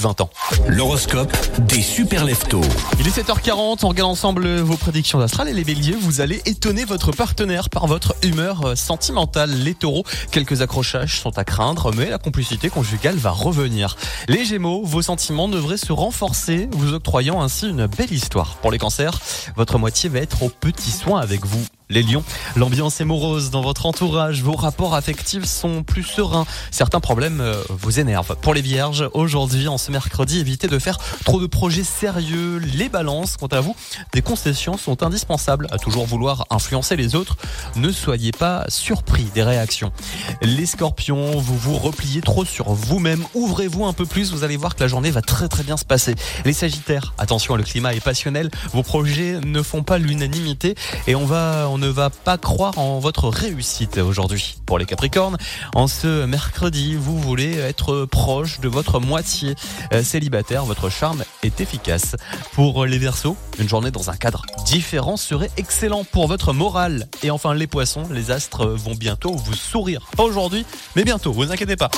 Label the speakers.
Speaker 1: de 20 ans.
Speaker 2: L'horoscope des super leftos.
Speaker 1: Il est 7h40, on regarde ensemble vos prédictions astrales et les béliers, vous allez étonner votre partenaire par votre humeur euh, sentimentale. Les taureaux, quelques accrochages sont à craindre, mais la complicité conjugale va revenir. Les gémeaux, vos sentiments devraient se renforcer, vous octroyant ainsi une belle histoire. Pour les cancers, votre moitié va être au petit soin avec vous. Les lions, l'ambiance est morose dans votre entourage, vos rapports affectifs sont plus sereins, certains problèmes euh, vous énervent. Pour les vierges, aujourd'hui, en ce mercredi, évitez de faire trop de projets sérieux. Les balances, quant à vous, des concessions sont indispensables à toujours vouloir influencer les autres. Ne soyez pas surpris des réactions. Les scorpions, vous vous repliez trop sur vous-même, ouvrez-vous un peu plus, vous allez voir que la journée va très très bien se passer. Les sagittaires, attention, le climat est passionnel, vos projets ne font pas l'unanimité et on va, ne va pas croire en votre réussite aujourd'hui. Pour les Capricornes, en ce mercredi, vous voulez être proche de votre moitié euh, célibataire. Votre charme est efficace. Pour les Verseaux, une journée dans un cadre différent serait excellent pour votre morale. Et enfin, les Poissons, les astres vont bientôt vous sourire. Pas aujourd'hui, mais bientôt, vous inquiétez pas.